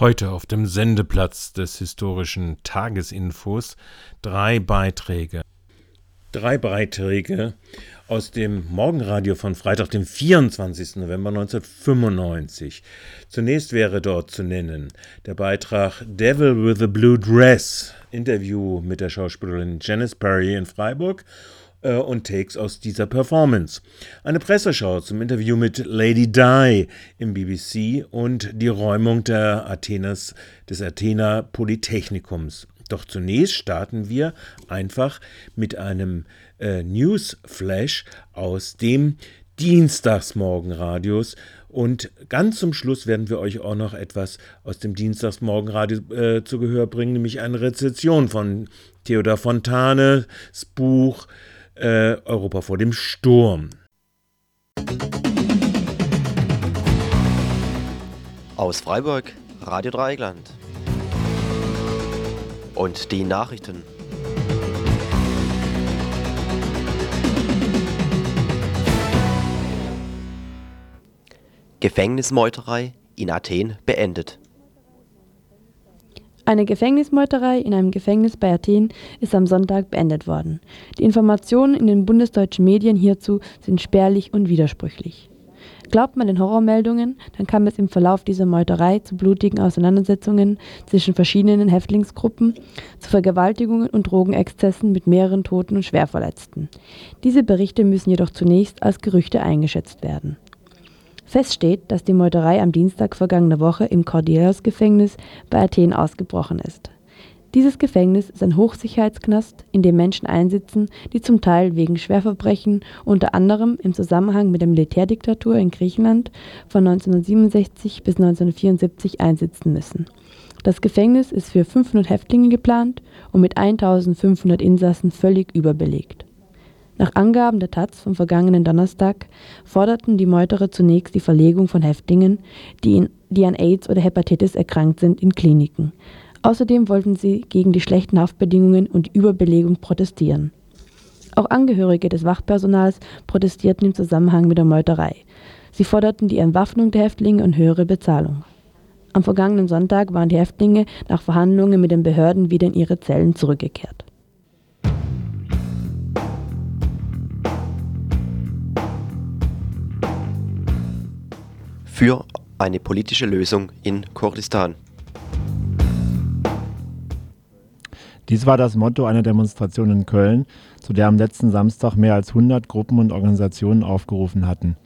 Heute auf dem Sendeplatz des historischen Tagesinfos drei Beiträge. Drei Beiträge aus dem Morgenradio von Freitag, dem 24. November 1995. Zunächst wäre dort zu nennen der Beitrag Devil with a Blue Dress, Interview mit der Schauspielerin Janice Perry in Freiburg äh, und Takes aus dieser Performance. Eine Presseschau zum Interview mit Lady Di im BBC und die Räumung der Athenas, des Athener Polytechnikums. Doch zunächst starten wir einfach mit einem äh, Newsflash aus dem Dienstagsmorgenradios und ganz zum Schluss werden wir euch auch noch etwas aus dem Dienstagsmorgenradio äh, zu Gehör bringen, nämlich eine Rezession von Theodor Fontanes Buch äh, Europa vor dem Sturm. Aus Freiburg, Radio Dreieckland. Und die Nachrichten. Gefängnismeuterei in Athen beendet. Eine Gefängnismeuterei in einem Gefängnis bei Athen ist am Sonntag beendet worden. Die Informationen in den bundesdeutschen Medien hierzu sind spärlich und widersprüchlich. Glaubt man den Horrormeldungen, dann kam es im Verlauf dieser Meuterei zu blutigen Auseinandersetzungen zwischen verschiedenen Häftlingsgruppen, zu Vergewaltigungen und Drogenexzessen mit mehreren Toten und Schwerverletzten. Diese Berichte müssen jedoch zunächst als Gerüchte eingeschätzt werden. Fest steht, dass die Meuterei am Dienstag vergangener Woche im Kordios-Gefängnis bei Athen ausgebrochen ist. Dieses Gefängnis ist ein Hochsicherheitsknast, in dem Menschen einsitzen, die zum Teil wegen Schwerverbrechen, unter anderem im Zusammenhang mit der Militärdiktatur in Griechenland von 1967 bis 1974 einsitzen müssen. Das Gefängnis ist für 500 Häftlinge geplant und mit 1500 Insassen völlig überbelegt nach Angaben der taz vom vergangenen Donnerstag forderten die Meuterer zunächst die Verlegung von Häftlingen, die, die an Aids oder Hepatitis erkrankt sind, in Kliniken. Außerdem wollten sie gegen die schlechten Haftbedingungen und Überbelegung protestieren. Auch Angehörige des Wachpersonals protestierten im Zusammenhang mit der Meuterei. Sie forderten die Entwaffnung der Häftlinge und höhere Bezahlung. Am vergangenen Sonntag waren die Häftlinge nach Verhandlungen mit den Behörden wieder in ihre Zellen zurückgekehrt. Für eine politische Lösung in Kurdistan. Dies war das Motto einer Demonstration in Köln, zu der am letzten Samstag mehr als 100 Gruppen und Organisationen aufgerufen hatten.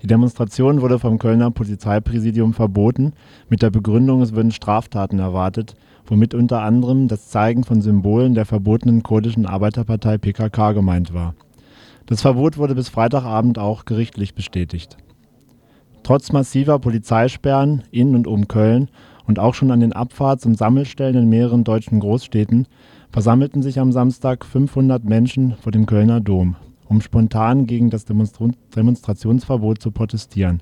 Die Demonstration wurde vom Kölner Polizeipräsidium verboten, mit der Begründung, es würden Straftaten erwartet, womit unter anderem das Zeigen von Symbolen der verbotenen kurdischen Arbeiterpartei PKK gemeint war. Das Verbot wurde bis Freitagabend auch gerichtlich bestätigt. Trotz massiver Polizeisperren in und um Köln und auch schon an den Abfahrts und Sammelstellen in mehreren deutschen Großstädten versammelten sich am Samstag 500 Menschen vor dem Kölner Dom, um spontan gegen das Demonstrationsverbot zu protestieren.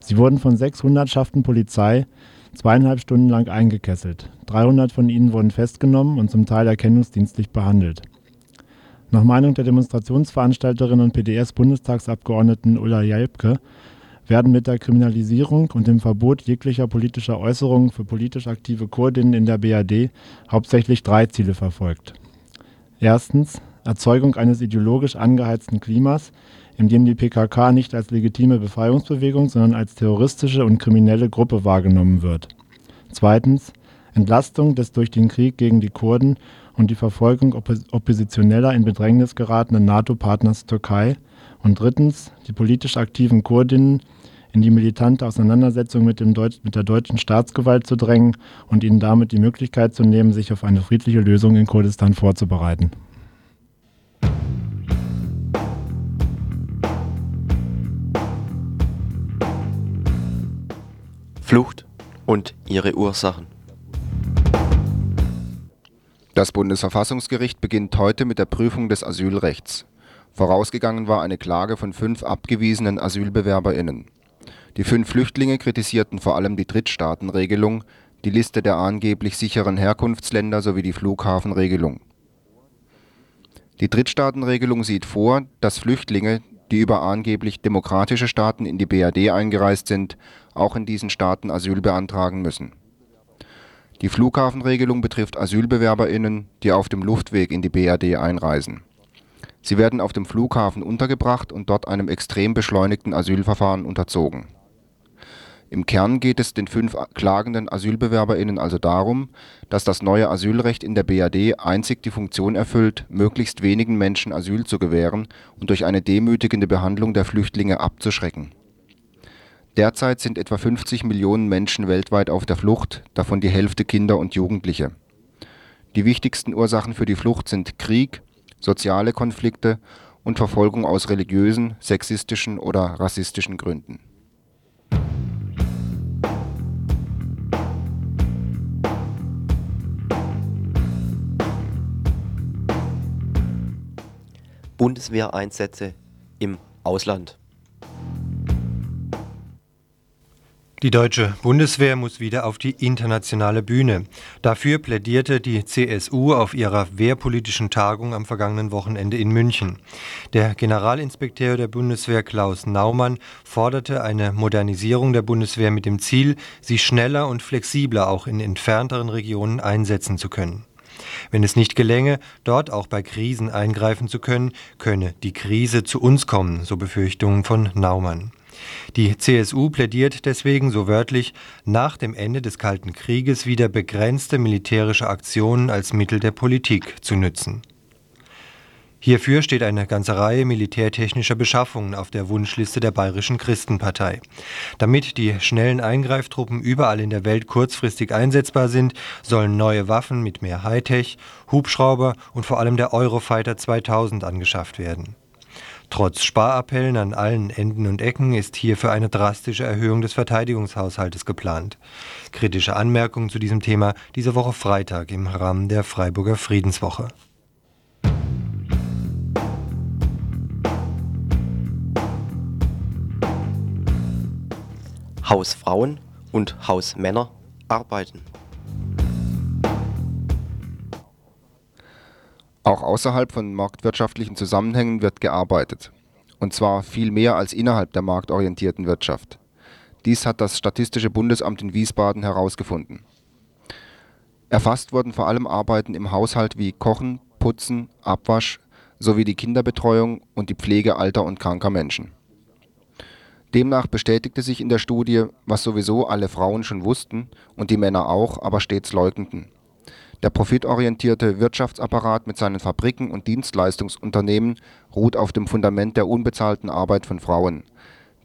Sie wurden von sechs Hundertschaften Polizei zweieinhalb Stunden lang eingekesselt. 300 von ihnen wurden festgenommen und zum Teil erkennungsdienstlich behandelt. Nach Meinung der Demonstrationsveranstalterin und PDS-Bundestagsabgeordneten Ulla Jelpke werden mit der Kriminalisierung und dem Verbot jeglicher politischer Äußerungen für politisch aktive Kurdinnen in der BRD hauptsächlich drei Ziele verfolgt. Erstens Erzeugung eines ideologisch angeheizten Klimas, in dem die PKK nicht als legitime Befreiungsbewegung, sondern als terroristische und kriminelle Gruppe wahrgenommen wird. Zweitens Entlastung des durch den Krieg gegen die Kurden und die Verfolgung oppositioneller in Bedrängnis geratenen NATO-Partners Türkei. Und drittens die politisch aktiven Kurdinnen in die militante Auseinandersetzung mit, dem Deut mit der deutschen Staatsgewalt zu drängen und ihnen damit die Möglichkeit zu nehmen, sich auf eine friedliche Lösung in Kurdistan vorzubereiten. Flucht und ihre Ursachen. Das Bundesverfassungsgericht beginnt heute mit der Prüfung des Asylrechts. Vorausgegangen war eine Klage von fünf abgewiesenen AsylbewerberInnen. Die fünf Flüchtlinge kritisierten vor allem die Drittstaatenregelung, die Liste der angeblich sicheren Herkunftsländer sowie die Flughafenregelung. Die Drittstaatenregelung sieht vor, dass Flüchtlinge, die über angeblich demokratische Staaten in die BRD eingereist sind, auch in diesen Staaten Asyl beantragen müssen. Die Flughafenregelung betrifft AsylbewerberInnen, die auf dem Luftweg in die BRD einreisen. Sie werden auf dem Flughafen untergebracht und dort einem extrem beschleunigten Asylverfahren unterzogen. Im Kern geht es den fünf klagenden AsylbewerberInnen also darum, dass das neue Asylrecht in der BRD einzig die Funktion erfüllt, möglichst wenigen Menschen Asyl zu gewähren und durch eine demütigende Behandlung der Flüchtlinge abzuschrecken Derzeit sind etwa 50 Millionen Menschen weltweit auf der Flucht, davon die Hälfte Kinder und Jugendliche. Die wichtigsten Ursachen für die Flucht sind Krieg, soziale Konflikte und Verfolgung aus religiösen, sexistischen oder rassistischen Gründen. Bundeswehreinsätze im Ausland Die deutsche Bundeswehr muss wieder auf die internationale Bühne. Dafür plädierte die CSU auf ihrer wehrpolitischen Tagung am vergangenen Wochenende in München. Der Generalinspekteur der Bundeswehr Klaus Naumann forderte eine Modernisierung der Bundeswehr mit dem Ziel, sie schneller und flexibler auch in entfernteren Regionen einsetzen zu können. Wenn es nicht gelänge, dort auch bei Krisen eingreifen zu können, könne die Krise zu uns kommen, so Befürchtungen von Naumann. Die CSU plädiert deswegen so wörtlich, nach dem Ende des Kalten Krieges wieder begrenzte militärische Aktionen als Mittel der Politik zu nützen. Hierfür steht eine ganze Reihe militärtechnischer Beschaffungen auf der Wunschliste der Bayerischen Christenpartei. Damit die schnellen Eingreiftruppen überall in der Welt kurzfristig einsetzbar sind, sollen neue Waffen mit mehr Hightech, Hubschrauber und vor allem der Eurofighter 2000 angeschafft werden. Trotz Sparappellen an allen Enden und Ecken ist hierfür eine drastische Erhöhung des Verteidigungshaushaltes geplant. Kritische Anmerkungen zu diesem Thema diese Woche Freitag im Rahmen der Freiburger Friedenswoche. Hausfrauen und Hausmänner arbeiten. Auch außerhalb von marktwirtschaftlichen Zusammenhängen wird gearbeitet, und zwar viel mehr als innerhalb der marktorientierten Wirtschaft. Dies hat das Statistische Bundesamt in Wiesbaden herausgefunden. Erfasst wurden vor allem Arbeiten im Haushalt wie Kochen, Putzen, Abwasch sowie die Kinderbetreuung und die Pflege alter und kranker Menschen. Demnach bestätigte sich in der Studie, was sowieso alle Frauen schon wussten und die Männer auch, aber stets leugneten der profitorientierte Wirtschaftsapparat mit seinen Fabriken und Dienstleistungsunternehmen ruht auf dem Fundament der unbezahlten Arbeit von Frauen.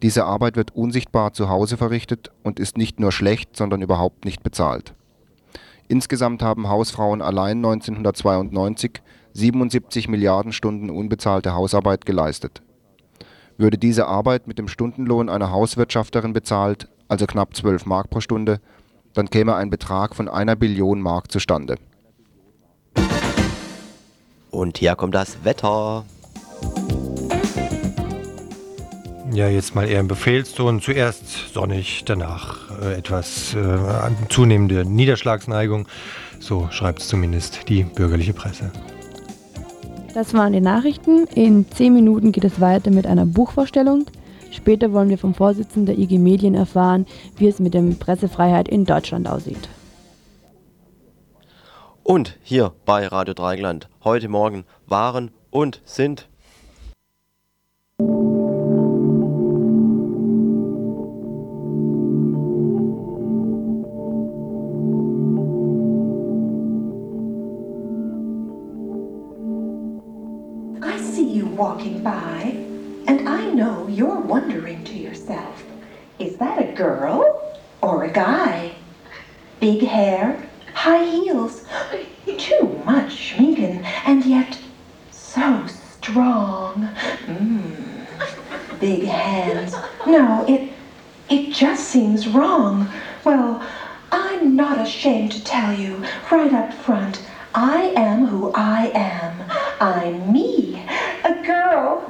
Diese Arbeit wird unsichtbar zu Hause verrichtet und ist nicht nur schlecht, sondern überhaupt nicht bezahlt. Insgesamt haben Hausfrauen allein 1992 77 Milliarden Stunden unbezahlte Hausarbeit geleistet. Würde diese Arbeit mit dem Stundenlohn einer Hauswirtschafterin bezahlt, also knapp 12 Mark pro Stunde dann käme ein Betrag von einer Billion Mark zustande. Und hier kommt das Wetter. Ja, jetzt mal eher im Befehlston. Zuerst sonnig, danach äh, etwas äh, zunehmende Niederschlagsneigung. So schreibt es zumindest die bürgerliche Presse. Das waren die Nachrichten. In zehn Minuten geht es weiter mit einer Buchvorstellung. Später wollen wir vom Vorsitzenden der IG Medien erfahren, wie es mit der Pressefreiheit in Deutschland aussieht. Und hier bei Radio Dreigland heute Morgen waren und sind I see you walking by. Know you're wondering to yourself, is that a girl or a guy? Big hair, high heels, too much schminken, and yet so strong. Mm. Big hands. No, it it just seems wrong. Well, I'm not ashamed to tell you right up front. I am who I am. I'm me, a girl,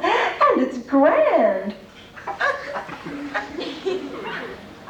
and it's grand.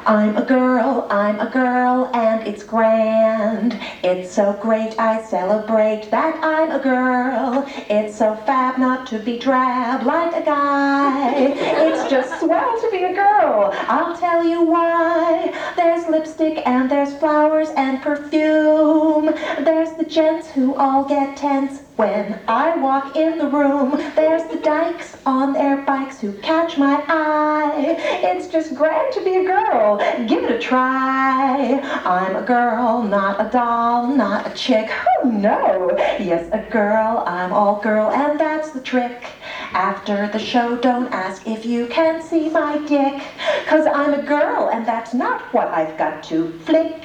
I'm a girl, I'm a girl, and it's grand. It's so great I celebrate that I'm a girl. It's so fab not to be drab like a guy. It's just swell to be a girl. I'll tell you why. There's lipstick and there's flowers and perfume. There's the gents who all get tense when I walk in the room, there's the dykes on their bikes who catch my eye. It's just grand to be a girl. Give it a try. I'm a girl, not a doll, not a chick. Oh no. Yes, a girl. I'm all girl, and that's the trick. After the show, don't ask if you can see my dick. Cause I'm a girl, and that's not what I've got to flick.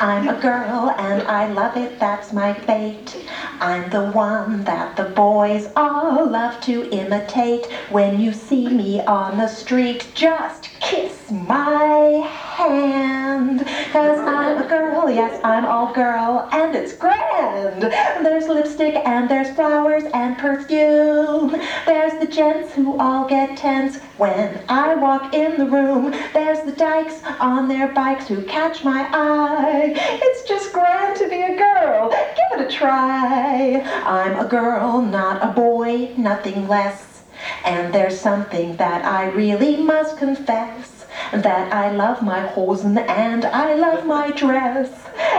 I'm a girl and I love it, that's my fate. I'm the one that the boys all love to imitate. When you see me on the street, just kiss my hand. Cause I'm a girl, yes, I'm all girl, and it's grand. There's lipstick and there's flowers and perfume. There's the gents who all get tense when I walk in the room. There's the dykes on their bikes who catch my eye. It's just grand to be a girl. Give it a try. I'm a girl, not a boy, nothing less. And there's something that I really must confess that I love my hosen and I love my dress.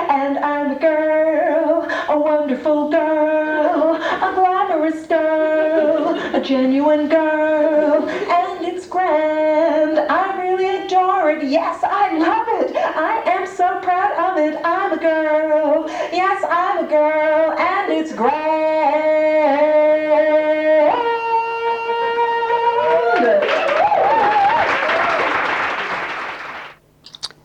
And I'm a girl, a wonderful girl, a glamorous girl, a genuine girl, and it's grand. I really adore it. Yes, I love it. I am so proud of it. I'm a girl. Yes, I'm a girl, and it's grand.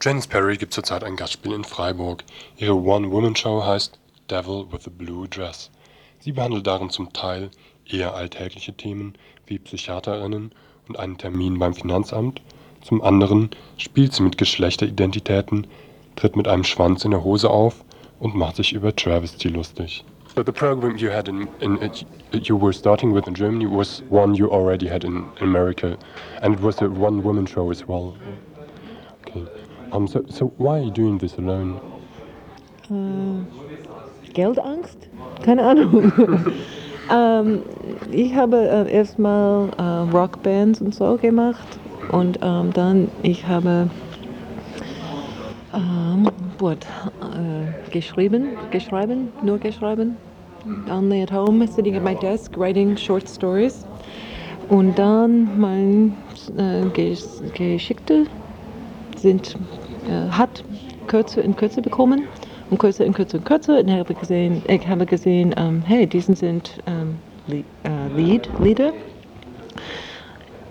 Janice Perry gibt zurzeit ein Gastspiel in Freiburg. Ihre One-Woman-Show heißt Devil with a Blue Dress. Sie behandelt darin zum Teil eher alltägliche Themen wie Psychiaterinnen und einen Termin beim Finanzamt. Zum anderen spielt sie mit Geschlechteridentitäten, tritt mit einem Schwanz in der Hose auf und macht sich über Travesty lustig. So the program you had in, in it, you were starting with in Germany was one you already had in America, and it was a one-woman show as well. Okay. Um, so, so why are you doing this alone? Äh, Geldangst? Keine Ahnung. ähm, ich habe äh, erstmal äh, Rockbands und so gemacht und ähm, dann ich habe ähm, what, äh, geschrieben, geschrieben, nur geschrieben. Only at home, sitting at my desk, writing short stories. Und dann mein äh, Ges Geschickte sind, äh, hat Kürze in Kürze bekommen und Kürze in Kürze in Kürze. Und habe gesehen, ich habe gesehen ähm, hey, diesen sind ähm, Lied, äh, Lied, Lieder.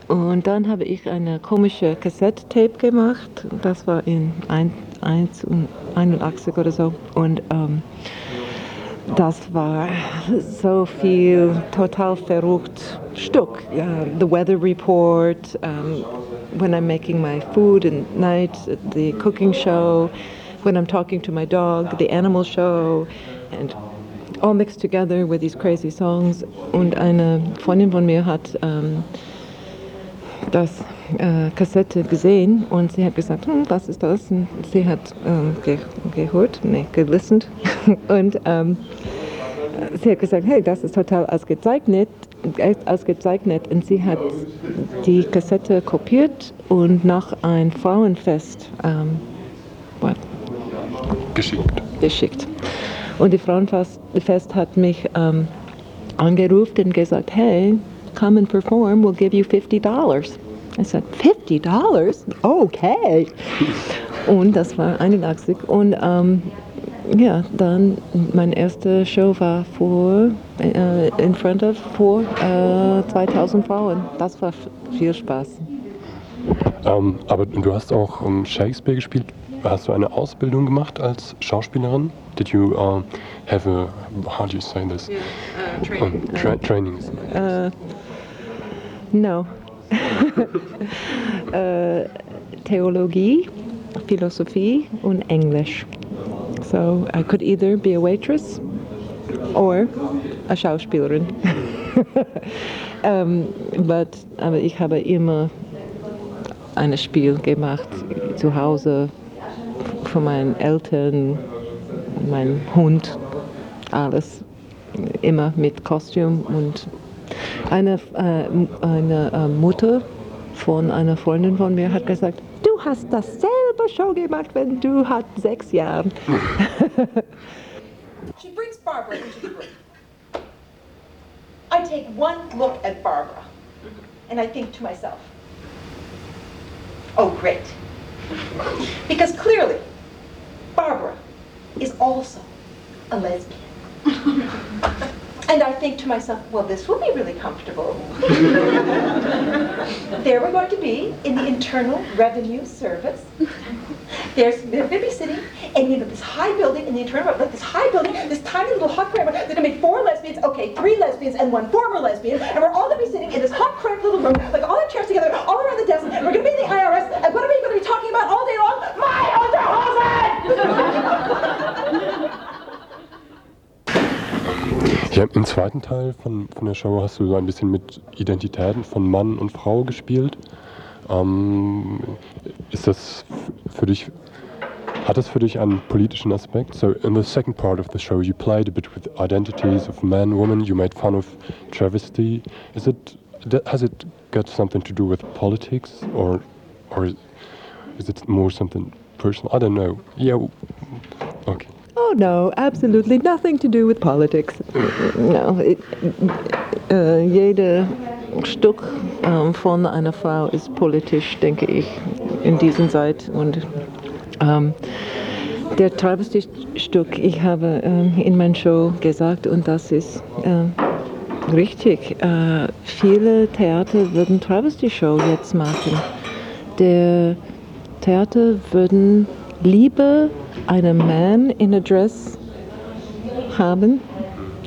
Und dann habe ich eine komische Cassette-Tape gemacht. Das war in 1981 oder so. Und ähm, das war so viel total verrückt Stück. Yeah, the weather report, um, when I'm making my food at night, at the cooking show, when I'm talking to my dog, the animal show, and all mixed together with these crazy songs. Und eine Freundin von mir hat ähm, das äh, Kassette gesehen und sie hat gesagt, hm, was ist das? Und sie hat ähm, ge gehört, nee, gelistened und ähm, sie hat gesagt, hey, das ist total ausgezeichnet, ausgezeichnet und sie hat die Kassette kopiert und nach ein Frauenfest ähm? Geschickt. geschickt. Und die Frauenfest Fest hat mich ähm, angerufen und gesagt, hey, come and perform, we'll give you $50. I said, $50? Okay. Und das war 81. Und ähm, ja, dann meine erste Show war vor, äh, in front of vor äh, 2000 Frauen. Das war viel Spaß. Ähm, aber du hast auch um, Shakespeare gespielt. Hast du eine Ausbildung gemacht als Schauspielerin? Did you um, have a, how do you say this? Um, tra training. Uh, no. äh, Theologie, Philosophie und Englisch. So I could either be a waitress or a Schauspielerin. um, but, aber ich habe immer ein Spiel gemacht zu Hause von meinen Eltern, mein Hund, alles immer mit Kostüm und eine, äh, eine äh, Mutter von einer Freundin von mir hat gesagt, du hast dasselbe Show gemacht, wenn du hat sechs Jahren. She brings Barbara into the room. I take one look at Barbara and I think to myself, oh, great. Because clearly, Barbara is also a lesbian. and I think to myself, well, this will be really comfortable. there we're going to be in the Internal Revenue Service. There's going sitting, and you know this high building in the internal, like this high building, this tiny little hot cramp. They're to make four lesbians, okay, three lesbians and one former lesbian, and we're all to be sitting in this hot cramped little room, like all our chairs together, all around the desk. And we're to be in the IRS, and what are we going to be talking about all day long? My Unterhosen! Ja, im zweiten Teil von, von der Show hast du so ein bisschen mit Identitäten von Mann und Frau gespielt. Ähm, ist das für dich, hat das für dich einen politischen Aspekt? So in the second part of the show you played a bit with identities of man, woman, you made fun of travesty. Is it, has it got something to do with politics or, or is it more something personal? I don't know. Yeah, okay. Oh no, absolutely nothing to do with politics. No, it, äh, jede Stück ähm, von einer Frau ist politisch, denke ich, in dieser Zeit. Und ähm, der Travestie-Stück, ich habe ähm, in meiner Show gesagt, und das ist äh, richtig, äh, viele Theater würden Travestie-Show jetzt machen. Der Theater würden lieber einen Mann in a dress haben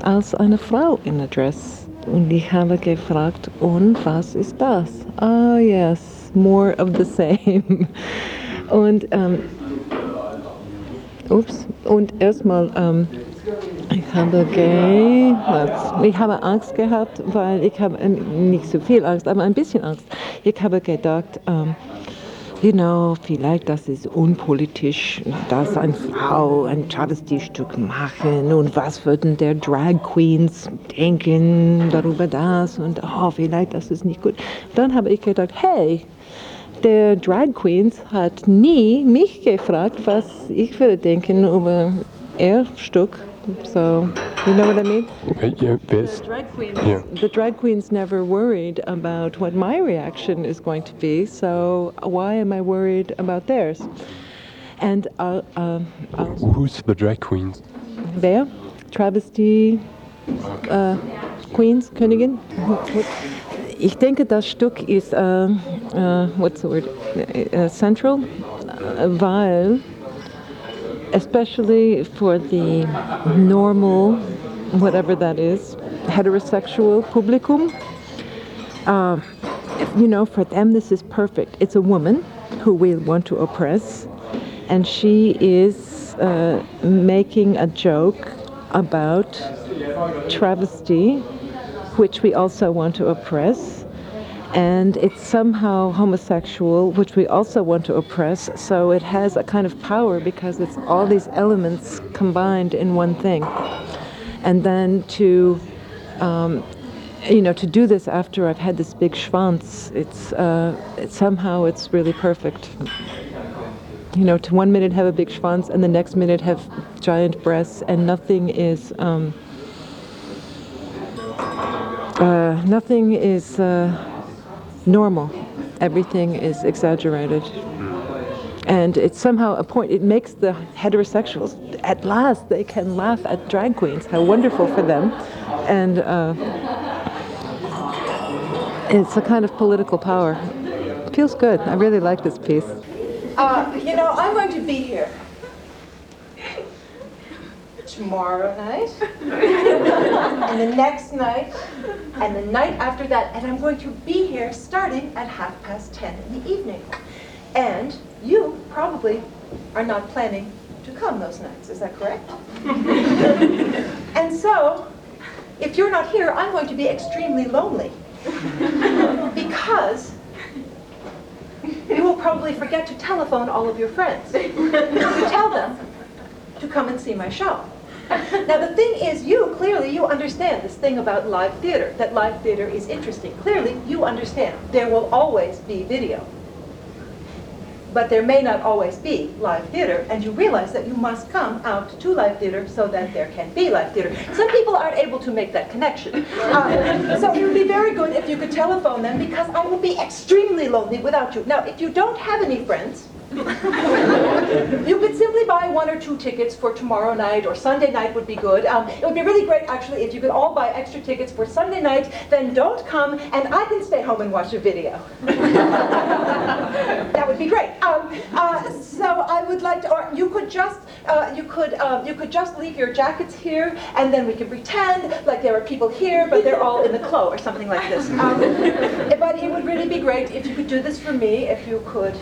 als eine Frau in a dress. Und ich habe gefragt, und was ist das? Ah, oh, yes, more of the same. Und, ähm, ups, und erstmal, ähm, ich habe gay, ich habe Angst gehabt, weil ich habe äh, nicht so viel Angst, aber ein bisschen Angst. Ich habe gedacht, ähm, Genau, vielleicht das ist unpolitisch, dass eine Frau ein Travestie-Stück machen. Und was würden der Drag Queens denken darüber das? Und oh, vielleicht das ist nicht gut. Dann habe ich gedacht, hey, der Drag Queens hat nie mich gefragt, was ich würde denken über ihr Stück So, you know what I mean? Uh, yeah, the, drag queens, yeah. the drag queens never worried about what my reaction is going to be, so why am I worried about theirs? And uh, uh, Who's the drag queens? Wer? Travesty uh, Queens, Königin? Ich denke, das Stück ist, uh, uh, what's the word, uh, central, weil especially for the normal, whatever that is, heterosexual publicum. Uh, you know, for them, this is perfect. It's a woman who we want to oppress, and she is uh, making a joke about travesty, which we also want to oppress and it's somehow homosexual, which we also want to oppress. So it has a kind of power because it's all these elements combined in one thing. And then to, um, you know, to do this after I've had this big schwanz, it's, uh, somehow it's really perfect. You know, to one minute have a big schwanz and the next minute have giant breasts, and nothing is. Um, uh, nothing is uh, normal. Everything is exaggerated. And it's somehow a point, it makes the heterosexuals, at last, they can laugh at drag queens. How wonderful for them. And uh, it's a kind of political power. Feels good. I really like this piece. Uh, you know, I'm going to be here tomorrow night, and the next night, and the night after that, and I'm going to be here starting at half past 10 in the evening. And you probably are not planning to come those nights, is that correct? and so, if you're not here, I'm going to be extremely lonely. because you will probably forget to telephone all of your friends to tell them to come and see my show. Now the thing is, you clearly you understand this thing about live theater. That live theater is interesting. Clearly, you understand there will always be video but there may not always be live theater, and you realize that you must come out to live theater so that there can be live theater. Some people aren't able to make that connection. Uh, so it would be very good if you could telephone them because I will be extremely lonely without you. Now, if you don't have any friends, you could simply buy one or two tickets for tomorrow night or Sunday night would be good. Um, it would be really great actually if you could all buy extra tickets for Sunday night, then don't come and I can stay home and watch a video. that would be great. Um, uh, so I would like to, or you could just, uh, you could, um, you could just leave your jackets here and then we could pretend like there are people here, but they're all in the clo or something like this. Um, but it would really be great if you could do this for me, if you could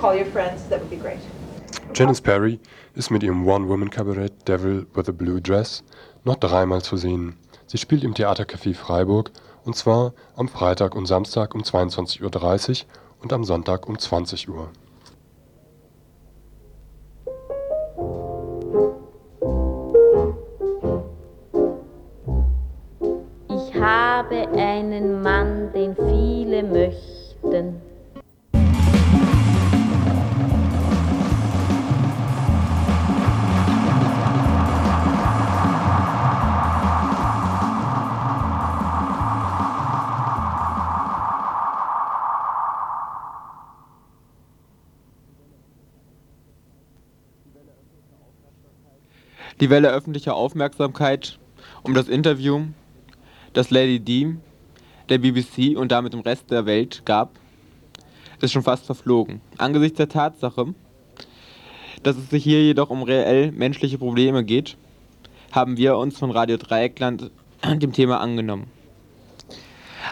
call your friends, that would be great. Janice Perry ist mit ihrem One-Woman-Kabarett Devil with a Blue Dress noch dreimal zu sehen. Sie spielt im Theatercafé Freiburg und zwar am Freitag und Samstag um 22.30 Uhr und am Sonntag um 20 Uhr. Ich habe einen Die Welle öffentlicher Aufmerksamkeit um das Interview, das Lady D der BBC und damit dem Rest der Welt gab, ist schon fast verflogen. Angesichts der Tatsache, dass es sich hier jedoch um reell menschliche Probleme geht, haben wir uns von Radio Dreieckland dem Thema angenommen.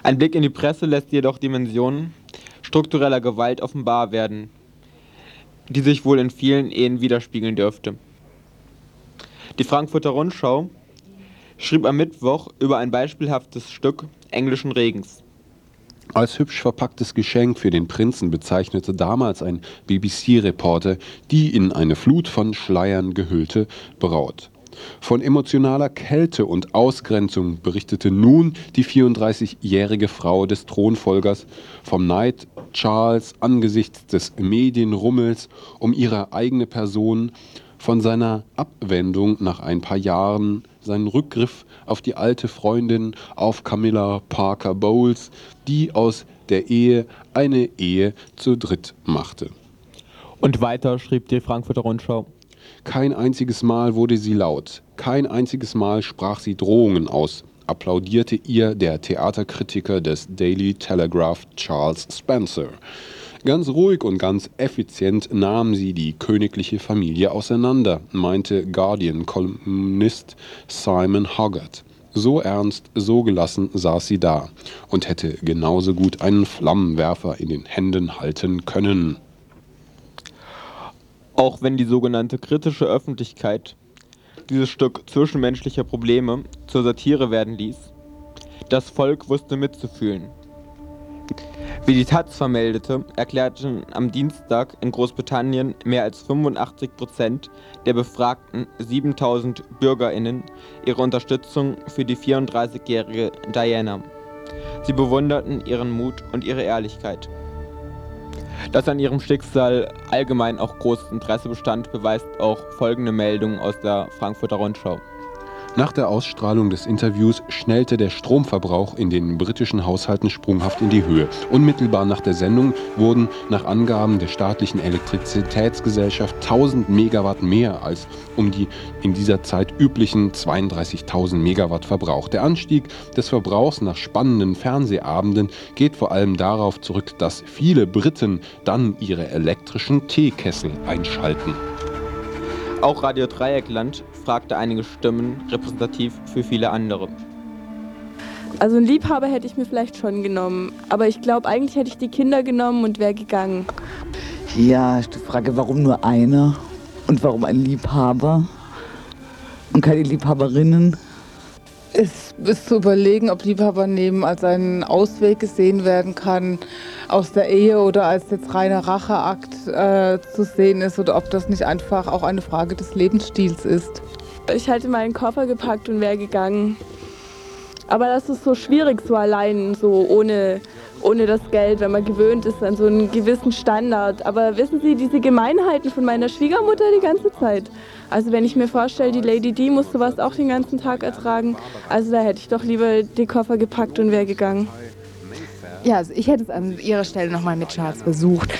Ein Blick in die Presse lässt jedoch Dimensionen struktureller Gewalt offenbar werden, die sich wohl in vielen Ehen widerspiegeln dürfte. Die Frankfurter Rundschau schrieb am Mittwoch über ein beispielhaftes Stück englischen Regens. Als hübsch verpacktes Geschenk für den Prinzen bezeichnete damals ein BBC-Reporter die in eine Flut von Schleiern gehüllte Braut. Von emotionaler Kälte und Ausgrenzung berichtete nun die 34-jährige Frau des Thronfolgers vom Neid Charles angesichts des Medienrummels um ihre eigene Person von seiner Abwendung nach ein paar Jahren, seinen Rückgriff auf die alte Freundin, auf Camilla Parker Bowles, die aus der Ehe eine Ehe zu dritt machte. Und weiter schrieb die Frankfurter Rundschau. Kein einziges Mal wurde sie laut, kein einziges Mal sprach sie Drohungen aus, applaudierte ihr der Theaterkritiker des Daily Telegraph Charles Spencer. Ganz ruhig und ganz effizient nahmen sie die königliche Familie auseinander, meinte Guardian-Kolumnist Simon Hoggart. So ernst, so gelassen saß sie da und hätte genauso gut einen Flammenwerfer in den Händen halten können. Auch wenn die sogenannte kritische Öffentlichkeit dieses Stück zwischenmenschlicher Probleme zur Satire werden ließ, das Volk wusste mitzufühlen. Wie die Taz vermeldete, erklärten am Dienstag in Großbritannien mehr als 85 Prozent der befragten 7000 BürgerInnen ihre Unterstützung für die 34-jährige Diana. Sie bewunderten ihren Mut und ihre Ehrlichkeit. Dass an ihrem Schicksal allgemein auch großes Interesse bestand, beweist auch folgende Meldung aus der Frankfurter Rundschau. Nach der Ausstrahlung des Interviews schnellte der Stromverbrauch in den britischen Haushalten sprunghaft in die Höhe. Unmittelbar nach der Sendung wurden nach Angaben der staatlichen Elektrizitätsgesellschaft 1000 Megawatt mehr als um die in dieser Zeit üblichen 32.000 Megawatt verbraucht. Der Anstieg des Verbrauchs nach spannenden Fernsehabenden geht vor allem darauf zurück, dass viele Briten dann ihre elektrischen Teekessel einschalten. Auch Radio Dreieckland fragte einige Stimmen repräsentativ für viele andere. Also einen Liebhaber hätte ich mir vielleicht schon genommen, aber ich glaube, eigentlich hätte ich die Kinder genommen und wäre gegangen. Ja, ist die Frage, warum nur einer und warum ein Liebhaber und keine Liebhaberinnen? Es ist zu überlegen, ob Liebhaber nehmen als einen Ausweg gesehen werden kann, aus der Ehe oder als jetzt reiner Racheakt äh, zu sehen ist oder ob das nicht einfach auch eine Frage des Lebensstils ist. Ich hätte meinen Koffer gepackt und wäre gegangen. Aber das ist so schwierig, so allein, so ohne, ohne das Geld, wenn man gewöhnt ist an so einen gewissen Standard. Aber wissen Sie, diese Gemeinheiten von meiner Schwiegermutter die ganze Zeit. Also wenn ich mir vorstelle, die Lady D muss sowas auch den ganzen Tag ertragen. Also da hätte ich doch lieber die Koffer gepackt und wäre gegangen. Ja, also ich hätte es an Ihrer Stelle nochmal mit Charles versucht.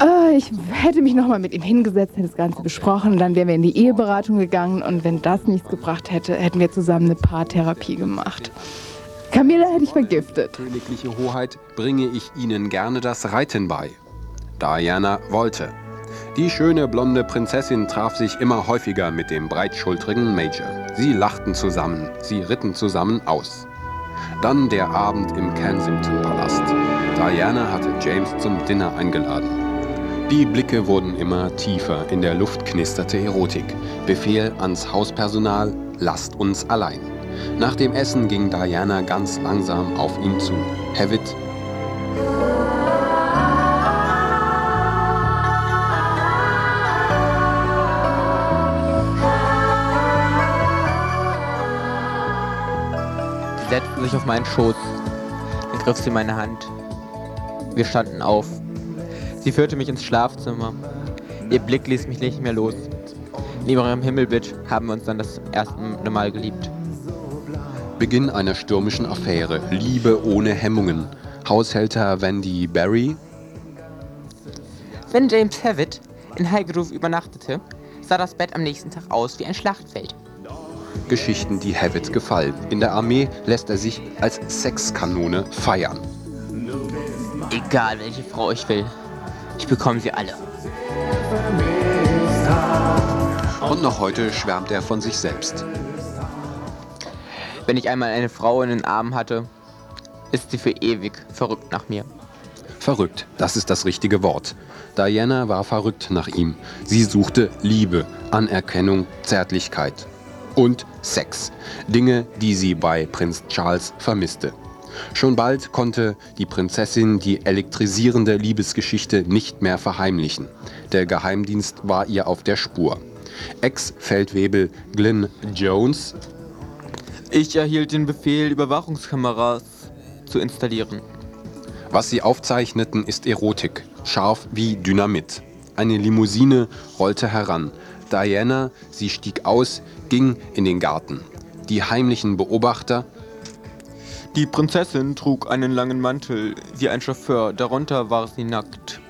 Äh, ich hätte mich nochmal mit ihm hingesetzt, hätte das Ganze besprochen, dann wären wir in die Eheberatung gegangen und wenn das nichts gebracht hätte, hätten wir zusammen eine Paartherapie gemacht. Camilla hätte ich vergiftet. Königliche Hoheit bringe ich Ihnen gerne das Reiten bei. Diana wollte. Die schöne blonde Prinzessin traf sich immer häufiger mit dem breitschultrigen Major. Sie lachten zusammen, sie ritten zusammen aus. Dann der Abend im Kensington-Palast. Diana hatte James zum Dinner eingeladen. Die Blicke wurden immer tiefer, in der Luft knisterte Erotik. Befehl ans Hauspersonal, lasst uns allein. Nach dem Essen ging Diana ganz langsam auf ihn zu. Sie setzte sich auf meinen Schoß. Dann griff sie meine Hand. Wir standen auf. Sie führte mich ins Schlafzimmer. Ihr Blick ließ mich nicht mehr los. In ihrem Himmelbild haben wir uns dann das erste Mal geliebt. Beginn einer stürmischen Affäre. Liebe ohne Hemmungen. Haushälter Wendy Barry. Wenn James Havitt in Highgrove übernachtete, sah das Bett am nächsten Tag aus wie ein Schlachtfeld. Geschichten, die Havitt gefallen. In der Armee lässt er sich als Sexkanone feiern. Egal welche Frau ich will, ich bekomme sie alle. Und noch heute schwärmt er von sich selbst. Wenn ich einmal eine Frau in den Armen hatte, ist sie für ewig verrückt nach mir. Verrückt, das ist das richtige Wort. Diana war verrückt nach ihm. Sie suchte Liebe, Anerkennung, Zärtlichkeit und Sex. Dinge, die sie bei Prinz Charles vermisste. Schon bald konnte die Prinzessin die elektrisierende Liebesgeschichte nicht mehr verheimlichen. Der Geheimdienst war ihr auf der Spur. Ex-Feldwebel Glyn Jones Ich erhielt den Befehl, Überwachungskameras zu installieren. Was sie aufzeichneten, ist Erotik, scharf wie Dynamit. Eine Limousine rollte heran. Diana, sie stieg aus, ging in den Garten. Die heimlichen Beobachter Die Prinzessin trug einen langen Mantel, wie ein Chauffeur, darunter war sie nackt.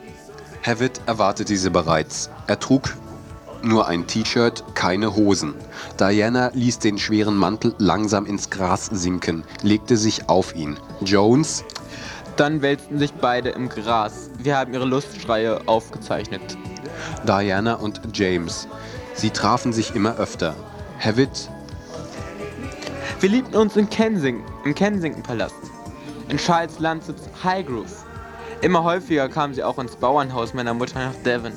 Havitt erwartete sie bereits. Er trug nur ein T-Shirt, keine Hosen. Diana ließ den schweren Mantel langsam ins Gras sinken, legte sich auf ihn. Jones Dann wälzten sich beide im Gras. Wir haben ihre Lustschreie aufgezeichnet. Diana und James. Sie trafen sich immer öfter. Havitt Wir liebten uns in Kensington, im Kensington-Palast. In Charles Landsitz Highgrove. Immer häufiger kam sie auch ins Bauernhaus meiner Mutter nach Devon.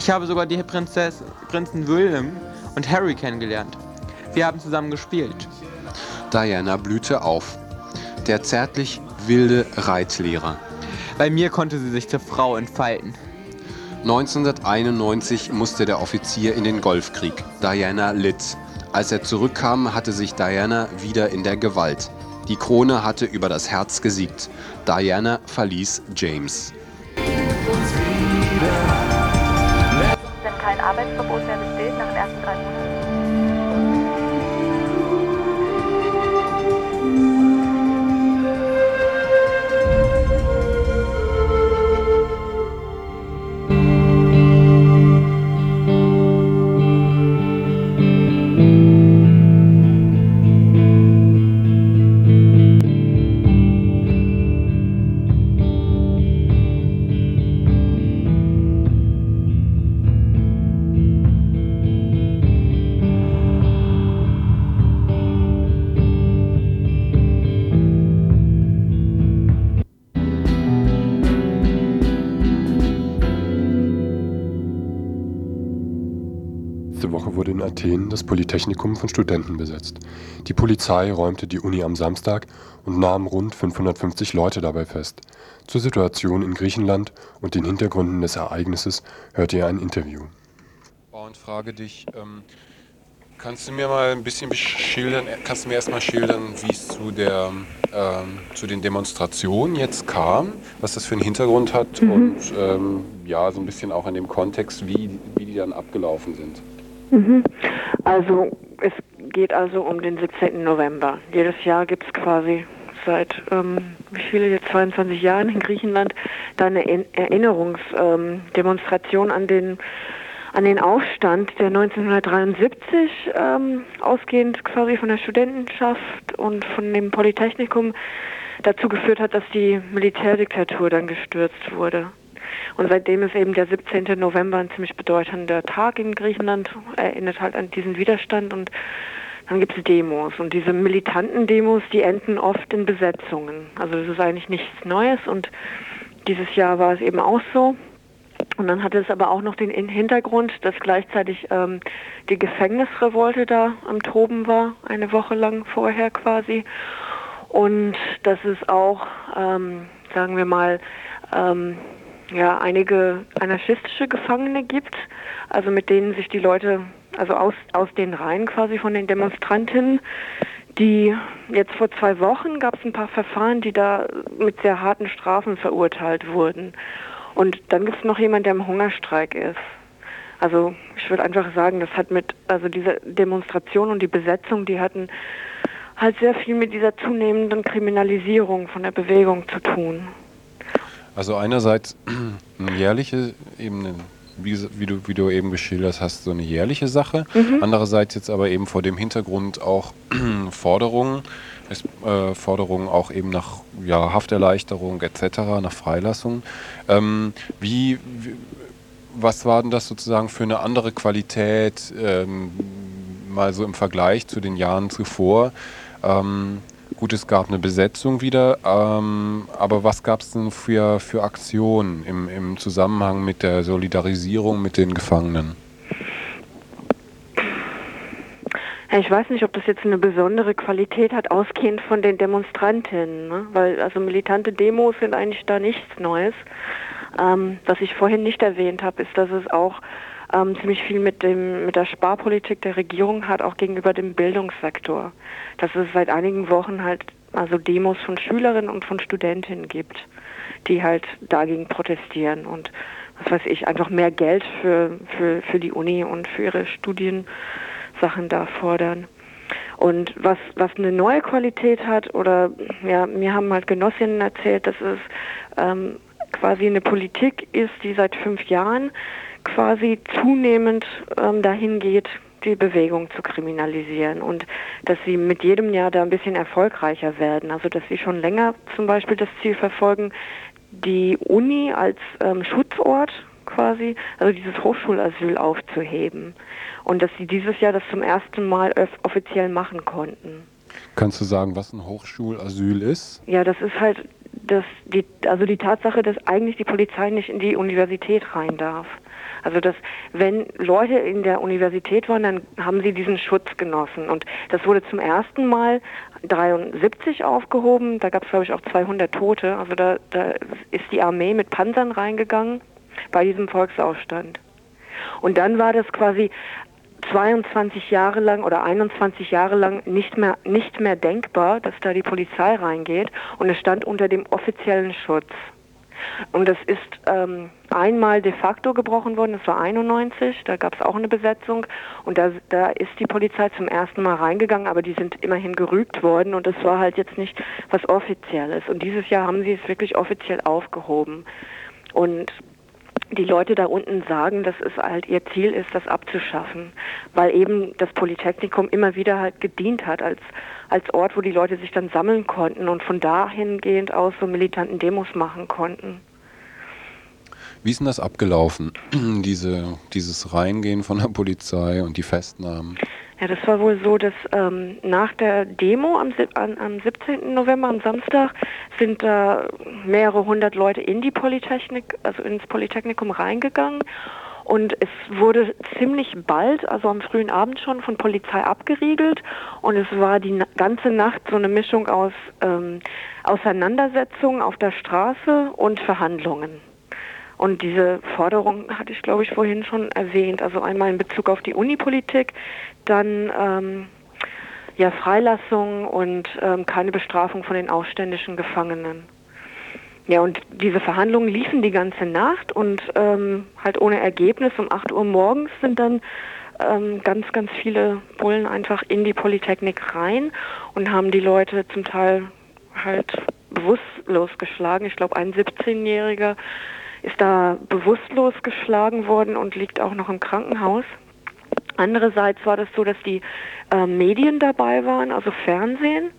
Ich habe sogar die Prinzess, Prinzen William und Harry kennengelernt. Wir haben zusammen gespielt. Diana blühte auf. Der zärtlich wilde Reitlehrer. Bei mir konnte sie sich zur Frau entfalten. 1991 musste der Offizier in den Golfkrieg. Diana litt. Als er zurückkam, hatte sich Diana wieder in der Gewalt. Die Krone hatte über das Herz gesiegt. Diana verließ James. Wenn kein Arbeitsverbot mehr Polytechnikum von Studenten besetzt. Die Polizei räumte die Uni am Samstag und nahm rund 550 Leute dabei fest. Zur Situation in Griechenland und den Hintergründen des Ereignisses hört ihr ein Interview. Und frage dich, ähm, kannst du mir mal ein bisschen schildern, kannst du mir erstmal schildern, wie es zu, der, ähm, zu den Demonstrationen jetzt kam, was das für einen Hintergrund hat Mhm. und ähm, ja, so ein bisschen auch in dem Kontext, wie, wie die dann abgelaufen sind? Mhm. Also es geht also um den 17. November. Jedes Jahr gibt es quasi seit ähm, wie viele jetzt 22 Jahren in Griechenland da eine Erinnerungsdemonstration an den an den Aufstand, der 1973 ähm, ausgehend quasi von der Studentenschaft und von dem Polytechnikum dazu geführt hat, dass die Militärdiktatur dann gestürzt wurde. Und seitdem ist eben der 17. November ein ziemlich bedeutender Tag in Griechenland, erinnert halt an diesen Widerstand und dann gibt es Demos. Und diese militanten Demos, die enden oft in Besetzungen. Also das ist eigentlich nichts Neues und dieses Jahr war es eben auch so. Und dann hatte es aber auch noch den In- Hintergrund, dass gleichzeitig ähm, die Gefängnisrevolte da am Toben war, eine Woche lang vorher quasi. Und dass es auch, ähm, sagen wir mal, ähm, ja, einige anarchistische Gefangene gibt, also mit denen sich die Leute, also aus, aus den Reihen quasi von den Demonstrantinnen, die jetzt vor zwei Wochen gab es ein paar Verfahren, die da mit sehr harten Strafen verurteilt wurden. Und dann gibt es noch jemand, der im Hungerstreik ist. Also ich würde einfach sagen, das hat mit, also diese Demonstration und die Besetzung, die hatten halt sehr viel mit dieser zunehmenden Kriminalisierung von der Bewegung zu tun. Also einerseits eine jährliche, eben eine, wie, wie, du, wie du eben geschildert hast, so eine jährliche Sache. Mhm. Andererseits jetzt aber eben vor dem Hintergrund auch Forderungen, es, äh, Forderungen auch eben nach ja, Hafterleichterung etc., nach Freilassung. Ähm, wie, wie, was war denn das sozusagen für eine andere Qualität, ähm, mal so im Vergleich zu den Jahren zuvor? Ähm, gut, es gab eine Besetzung wieder, ähm, aber was gab es denn für, für Aktionen im, im Zusammenhang mit der Solidarisierung mit den Gefangenen? Ich weiß nicht, ob das jetzt eine besondere Qualität hat, ausgehend von den Demonstrantinnen, ne? weil also militante Demos sind eigentlich da nichts Neues. Ähm, was ich vorhin nicht erwähnt habe, ist, dass es auch ähm, ziemlich viel mit dem mit der Sparpolitik der Regierung hat, auch gegenüber dem Bildungssektor. Dass es seit einigen Wochen halt also Demos von Schülerinnen und von Studentinnen gibt, die halt dagegen protestieren und was weiß ich, einfach mehr Geld für, für, für die Uni und für ihre Studiensachen da fordern. Und was, was eine neue Qualität hat, oder ja, mir haben halt Genossinnen erzählt, dass es ähm, quasi eine Politik ist, die seit fünf Jahren quasi zunehmend ähm, dahin geht, die Bewegung zu kriminalisieren und dass sie mit jedem Jahr da ein bisschen erfolgreicher werden. Also dass sie schon länger zum Beispiel das Ziel verfolgen, die Uni als ähm, Schutzort quasi, also dieses Hochschulasyl aufzuheben. Und dass sie dieses Jahr das zum ersten Mal öff- offiziell machen konnten. Kannst du sagen, was ein Hochschulasyl ist? Ja, das ist halt das, die, also die Tatsache, dass eigentlich die Polizei nicht in die Universität rein darf. Also dass wenn Leute in der Universität waren, dann haben sie diesen Schutz genossen. Und das wurde zum ersten Mal 73 aufgehoben. Da gab es, glaube ich, auch 200 Tote. Also da, da ist die Armee mit Panzern reingegangen bei diesem Volksaufstand. Und dann war das quasi 22 Jahre lang oder 21 Jahre lang nicht mehr, nicht mehr denkbar, dass da die Polizei reingeht und es stand unter dem offiziellen Schutz. Und das ist ähm, einmal de facto gebrochen worden, das war 91, da gab es auch eine Besetzung und da, da ist die Polizei zum ersten Mal reingegangen, aber die sind immerhin gerügt worden und das war halt jetzt nicht was Offizielles. Und dieses Jahr haben sie es wirklich offiziell aufgehoben. Und die Leute da unten sagen, dass es halt ihr Ziel ist, das abzuschaffen, weil eben das Polytechnikum immer wieder halt gedient hat als, als Ort, wo die Leute sich dann sammeln konnten und von dahingehend aus so militanten Demos machen konnten. Wie ist denn das abgelaufen, Diese, dieses Reingehen von der Polizei und die Festnahmen? Ja, das war wohl so, dass ähm, nach der Demo am, an, am 17. November, am Samstag, sind da mehrere hundert Leute in die Polytechnik, also ins Polytechnikum reingegangen Und es wurde ziemlich bald, also am frühen Abend schon, von Polizei abgeriegelt. Und es war die ganze Nacht so eine Mischung aus ähm, Auseinandersetzungen auf der Straße und Verhandlungen. Und diese Forderung hatte ich, glaube ich, vorhin schon erwähnt. Also einmal in Bezug auf die Unipolitik, dann ähm, ja Freilassung und ähm, keine Bestrafung von den ausständischen Gefangenen. Ja, und diese Verhandlungen liefen die ganze Nacht und ähm, halt ohne Ergebnis. Um 8 Uhr morgens sind dann ähm, ganz, ganz viele Bullen einfach in die Polytechnik rein und haben die Leute zum Teil halt bewusstlos geschlagen. Ich glaube, ein 17-Jähriger ist da bewusstlos geschlagen worden und liegt auch noch im Krankenhaus. Andererseits war das so, dass die äh, Medien dabei waren, also Fernsehen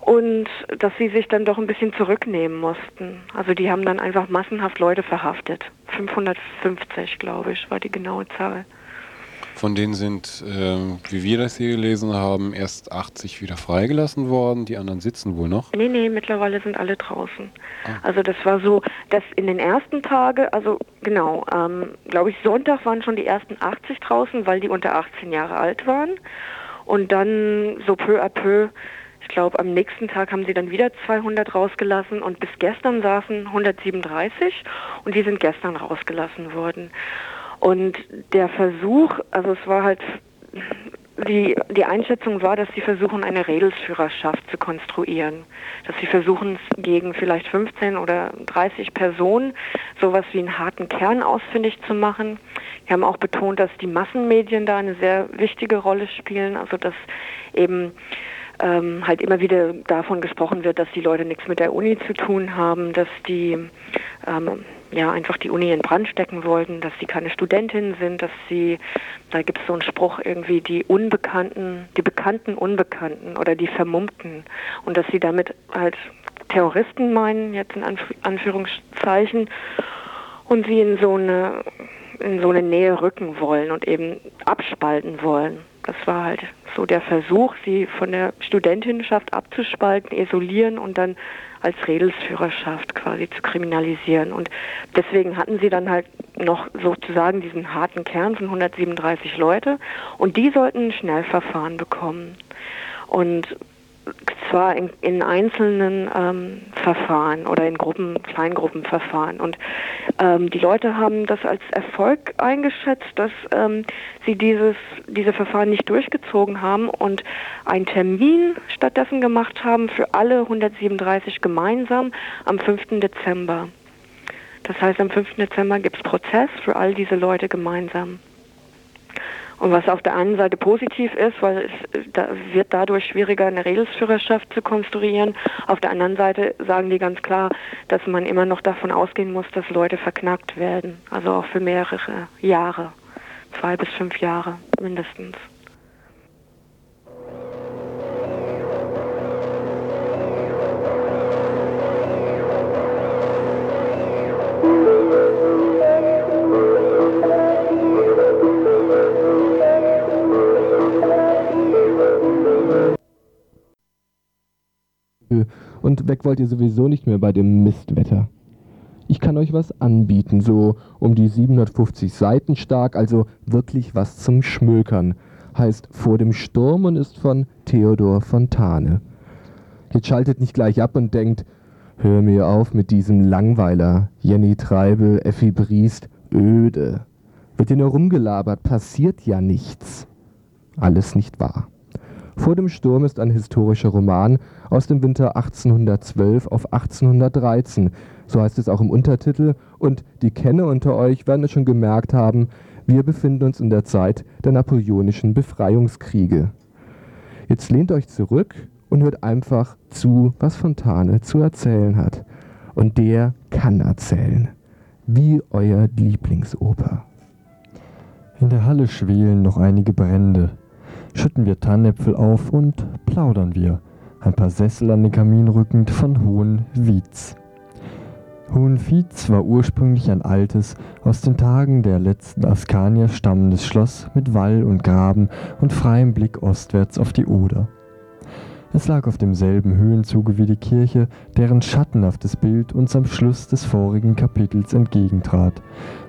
und dass sie sich dann doch ein bisschen zurücknehmen mussten. Also die haben dann einfach massenhaft Leute verhaftet. 550, glaube ich, war die genaue Zahl. Von denen sind, äh, wie wir das hier gelesen haben, erst 80 wieder freigelassen worden. Die anderen sitzen wohl noch. Nee, nee, mittlerweile sind alle draußen. Ah. Also das war so, dass in den ersten Tagen, also genau, ähm, glaube ich, Sonntag waren schon die ersten 80 draußen, weil die unter 18 Jahre alt waren. Und dann so peu à peu ich glaube, am nächsten Tag haben sie dann wieder 200 rausgelassen und bis gestern saßen 137 und die sind gestern rausgelassen worden. Und der Versuch, also es war halt, die, die Einschätzung war, dass sie versuchen, eine Redelsführerschaft zu konstruieren. Dass sie versuchen, gegen vielleicht 15 oder 30 Personen sowas wie einen harten Kern ausfindig zu machen. Wir haben auch betont, dass die Massenmedien da eine sehr wichtige Rolle spielen, also dass eben ähm, halt immer wieder davon gesprochen wird, dass die Leute nichts mit der Uni zu tun haben, dass die ähm, ja einfach die Uni in Brand stecken wollten, dass sie keine Studentinnen sind, dass sie, da gibt es so einen Spruch irgendwie, die Unbekannten, die bekannten Unbekannten oder die Vermummten und dass sie damit halt Terroristen meinen, jetzt in Anf Anführungszeichen, und sie in so eine in so eine Nähe rücken wollen und eben abspalten wollen. Das war halt so der Versuch, sie von der Studentinnenschaft abzuspalten, isolieren und dann als Redelsführerschaft quasi zu kriminalisieren. Und deswegen hatten sie dann halt noch sozusagen diesen harten Kern von 137 Leute und die sollten ein Schnellverfahren bekommen. Und zwar in, in einzelnen ähm, Verfahren oder in Gruppen, Kleingruppenverfahren. Und ähm, die Leute haben das als Erfolg eingeschätzt, dass ähm, sie dieses, diese Verfahren nicht durchgezogen haben und einen Termin stattdessen gemacht haben für alle 137 gemeinsam am 5. Dezember. Das heißt, am 5. Dezember gibt es Prozess für all diese Leute gemeinsam. Und was auf der einen Seite positiv ist, weil es da wird dadurch schwieriger, eine Redelsführerschaft zu konstruieren. Auf der anderen Seite sagen die ganz klar, dass man immer noch davon ausgehen muss, dass Leute verknackt werden. Also auch für mehrere Jahre. Zwei bis fünf Jahre mindestens. Und weg wollt ihr sowieso nicht mehr bei dem Mistwetter. Ich kann euch was anbieten, so um die 750 Seiten stark, also wirklich was zum Schmökern. Heißt Vor dem Sturm und ist von Theodor Fontane. Jetzt schaltet nicht gleich ab und denkt, hör mir auf mit diesem Langweiler, Jenny Treibel, Effi Briest, öde. Wird hier nur rumgelabert, passiert ja nichts. Alles nicht wahr. Vor dem Sturm ist ein historischer Roman aus dem Winter 1812 auf 1813, so heißt es auch im Untertitel, und die Kenner unter euch werden es schon gemerkt haben, wir befinden uns in der Zeit der napoleonischen Befreiungskriege. Jetzt lehnt euch zurück und hört einfach zu, was Fontane zu erzählen hat. Und der kann erzählen. Wie euer Lieblingsoper. In der Halle schwelen noch einige Brände schütten wir Tannäpfel auf und plaudern wir, ein paar Sessel an den Kamin rückend von Hohenwietz. Hohenvietz war ursprünglich ein altes, aus den Tagen der letzten Askanier stammendes Schloss mit Wall und Graben und freiem Blick ostwärts auf die Oder. Es lag auf demselben Höhenzuge wie die Kirche, deren schattenhaftes Bild uns am Schluss des vorigen Kapitels entgegentrat,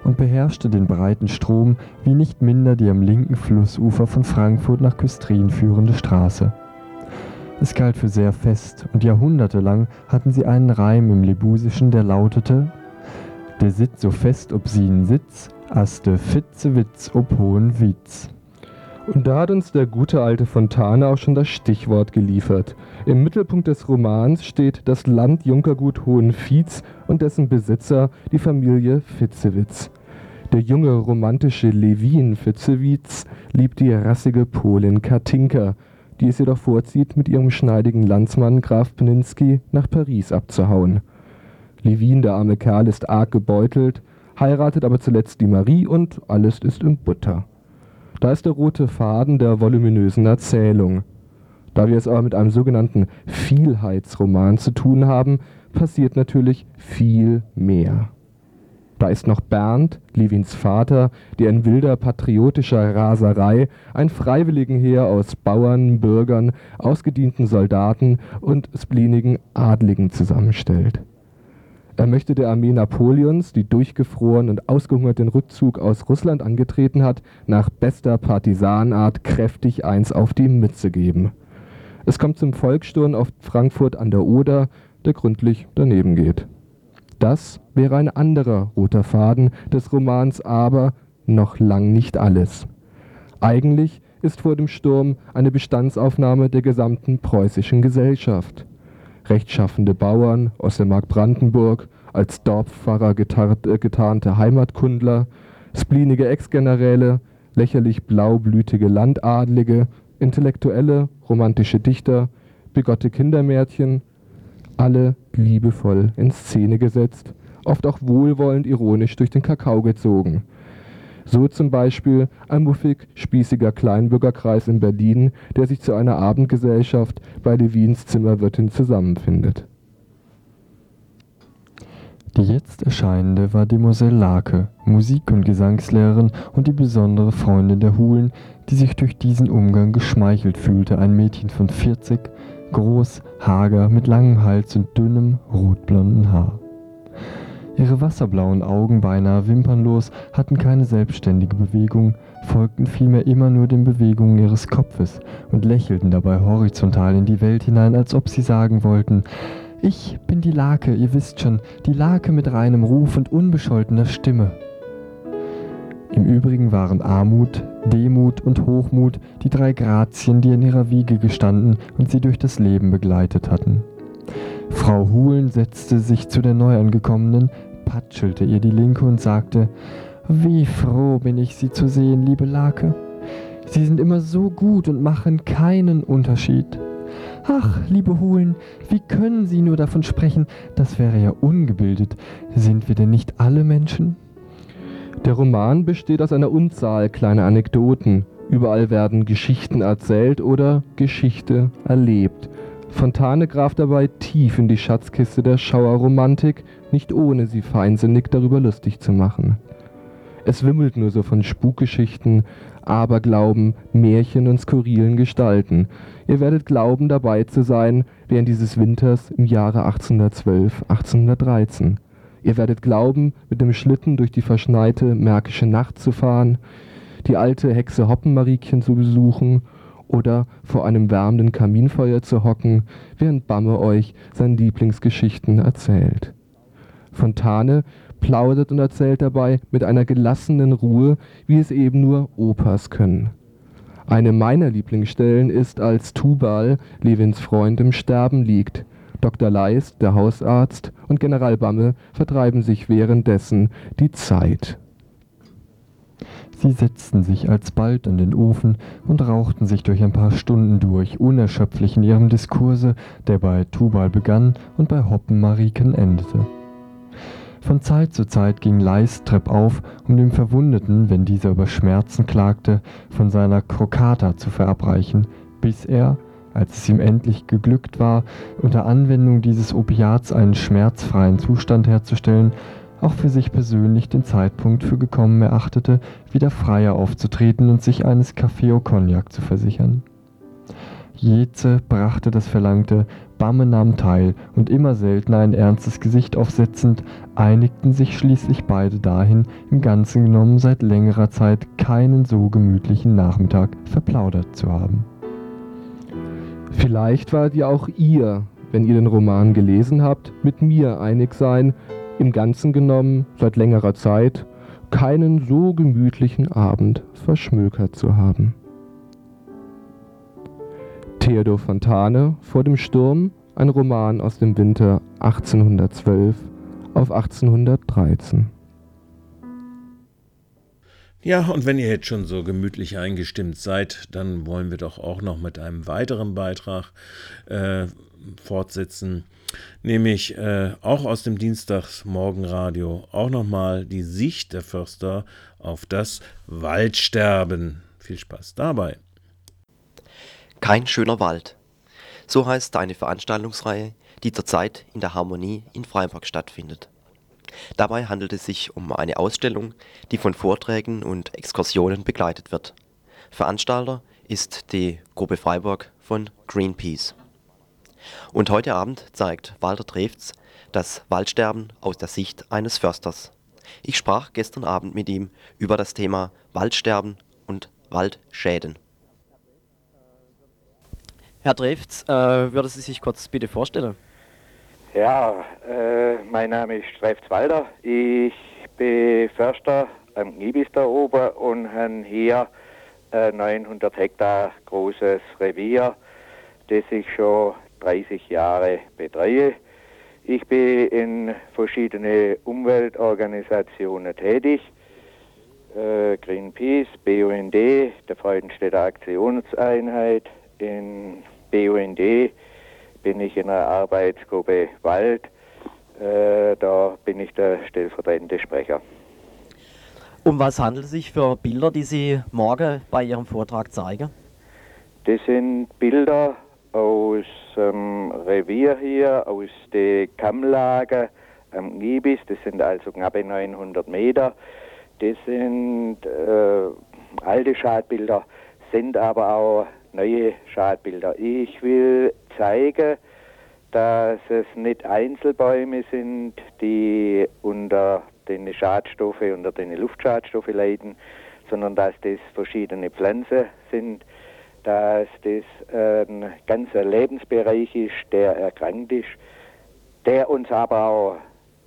und beherrschte den breiten Strom wie nicht minder die am linken Flussufer von Frankfurt nach Küstrin führende Straße. Es galt für sehr fest, und jahrhundertelang hatten sie einen Reim im Lebusischen, der lautete Der sitzt so fest ob sie n Sitz, as de Fitzewitz ob hohen Witz. Und da hat uns der gute alte Fontane auch schon das Stichwort geliefert. Im Mittelpunkt des Romans steht das Land Junkergut Hohenviez und dessen Besitzer, die Familie Fitzewitz. Der junge romantische Levin Fitzewitz liebt die rassige Polin Katinka, die es jedoch vorzieht, mit ihrem schneidigen Landsmann Graf Pninsky nach Paris abzuhauen. Levin, der arme Kerl, ist arg gebeutelt, heiratet aber zuletzt die Marie und alles ist in Butter. Da ist der rote Faden der voluminösen Erzählung. Da wir es aber mit einem sogenannten Vielheitsroman zu tun haben, passiert natürlich viel mehr. Da ist noch Bernd, Levins Vater, der in wilder patriotischer Raserei ein Freiwilligenheer aus Bauern, Bürgern, ausgedienten Soldaten und spleenigen Adligen zusammenstellt. Er möchte der Armee Napoleons, die durchgefroren und ausgehungert den Rückzug aus Russland angetreten hat, nach bester Partisanenart kräftig eins auf die Mütze geben. Es kommt zum Volkssturm auf Frankfurt an der Oder, der gründlich daneben geht. Das wäre ein anderer roter Faden des Romans, aber noch lang nicht alles. Eigentlich ist vor dem Sturm eine Bestandsaufnahme der gesamten preußischen Gesellschaft. Rechtschaffende Bauern aus der Mark Brandenburg, als Dorfpfarrer äh, getarnte Heimatkundler, spleenige Ex-Generäle, lächerlich blaublütige Landadlige, intellektuelle, romantische Dichter, bigotte Kindermärchen, alle liebevoll in Szene gesetzt, oft auch wohlwollend ironisch durch den Kakao gezogen. So zum Beispiel ein muffig spießiger Kleinbürgerkreis in Berlin, der sich zu einer Abendgesellschaft bei Levins Zimmerwirtin zusammenfindet. Die jetzt erscheinende war Demoiselle Lake, Musik- und Gesangslehrerin und die besondere Freundin der Hulen, die sich durch diesen Umgang geschmeichelt fühlte, ein Mädchen von 40, groß, hager, mit langem Hals und dünnem, rotblonden Haar. Ihre wasserblauen Augen, beinahe wimpernlos, hatten keine selbstständige Bewegung, folgten vielmehr immer nur den Bewegungen ihres Kopfes und lächelten dabei horizontal in die Welt hinein, als ob sie sagen wollten, ich bin die Lake, ihr wisst schon, die Lake mit reinem Ruf und unbescholtener Stimme. Im Übrigen waren Armut, Demut und Hochmut die drei Grazien, die in ihrer Wiege gestanden und sie durch das Leben begleitet hatten. Frau Huhlen setzte sich zu der Neuangekommenen, patschelte ihr die linke und sagte, wie froh bin ich, Sie zu sehen, liebe Lake. Sie sind immer so gut und machen keinen Unterschied. Ach, liebe Huhlen, wie können Sie nur davon sprechen? Das wäre ja ungebildet. Sind wir denn nicht alle Menschen? Der Roman besteht aus einer Unzahl kleiner Anekdoten. Überall werden Geschichten erzählt oder Geschichte erlebt. Fontane graft dabei tief in die Schatzkiste der Schauerromantik, nicht ohne sie feinsinnig darüber lustig zu machen. Es wimmelt nur so von Spukgeschichten, Aberglauben, Märchen und skurrilen Gestalten. Ihr werdet glauben, dabei zu sein während dieses Winters im Jahre 1812, 1813. Ihr werdet glauben, mit dem Schlitten durch die verschneite märkische Nacht zu fahren, die alte Hexe Hoppenmariechen zu besuchen oder vor einem wärmenden Kaminfeuer zu hocken, während Bamme euch seine Lieblingsgeschichten erzählt. Fontane plaudert und erzählt dabei mit einer gelassenen Ruhe, wie es eben nur Opas können. Eine meiner Lieblingsstellen ist, als Tubal, Levins Freund, im Sterben liegt. Dr. Leist, der Hausarzt, und General Bamme vertreiben sich währenddessen die Zeit. Sie setzten sich alsbald an den Ofen und rauchten sich durch ein paar Stunden durch, unerschöpflich in ihrem Diskurse, der bei Tubal begann und bei Hoppenmarieken endete. Von Zeit zu Zeit ging Leist treppauf, um dem Verwundeten, wenn dieser über Schmerzen klagte, von seiner Krokata zu verabreichen, bis er, als es ihm endlich geglückt war, unter Anwendung dieses Opiats einen schmerzfreien Zustand herzustellen, auch für sich persönlich den Zeitpunkt für gekommen erachtete, wieder freier aufzutreten und sich eines Kaffee au Cognac zu versichern. Jeze brachte das Verlangte, Bamme nahm teil, und immer seltener ein ernstes Gesicht aufsetzend, einigten sich schließlich beide dahin, im Ganzen genommen seit längerer Zeit keinen so gemütlichen Nachmittag verplaudert zu haben. Vielleicht werdet ihr auch ihr, wenn ihr den Roman gelesen habt, mit mir einig sein, im Ganzen genommen seit längerer Zeit keinen so gemütlichen Abend verschmökert zu haben. Theodor Fontane vor dem Sturm, ein Roman aus dem Winter 1812 auf 1813. Ja, und wenn ihr jetzt schon so gemütlich eingestimmt seid, dann wollen wir doch auch noch mit einem weiteren Beitrag äh, fortsetzen, nämlich äh, auch aus dem Dienstagsmorgenradio, auch nochmal die Sicht der Förster auf das Waldsterben. Viel Spaß dabei. Kein schöner Wald. So heißt eine Veranstaltungsreihe, die zurzeit in der Harmonie in Freiburg stattfindet. Dabei handelt es sich um eine Ausstellung, die von Vorträgen und Exkursionen begleitet wird. Veranstalter ist die Gruppe Freiburg von Greenpeace. Und heute Abend zeigt Walter Trefz das Waldsterben aus der Sicht eines Försters. Ich sprach gestern Abend mit ihm über das Thema Waldsterben und Waldschäden. Herr Trefz, äh, würden Sie sich kurz bitte vorstellen? Ja, äh, mein Name ist Streifz Walder. Ich bin Förster am Gibis da oben und habe hier ein 900 Hektar großes Revier, das ich schon 30 Jahre betreue. Ich bin in verschiedene Umweltorganisationen tätig. Äh, Greenpeace, BUND, der Freudenstädter Aktionseinheit, in BUND bin ich in einer Arbeitsgruppe Wald. Äh, da bin ich der stellvertretende Sprecher. Um was handelt es sich für Bilder, die Sie morgen bei Ihrem Vortrag zeigen? Das sind Bilder aus dem Revier hier, aus den Kammlagen am Gibis. Das sind also knapp 900 Meter. Das sind äh, alte Schadbilder, sind aber auch neue Schadbilder. Ich will zeigen, dass es nicht Einzelbäume sind, die unter den Schadstoffen, unter den Luftschadstoffe leiden, sondern dass das verschiedene Pflanzen sind, dass das ein ganzer Lebensbereich ist, der erkrankt ist, der uns aber auch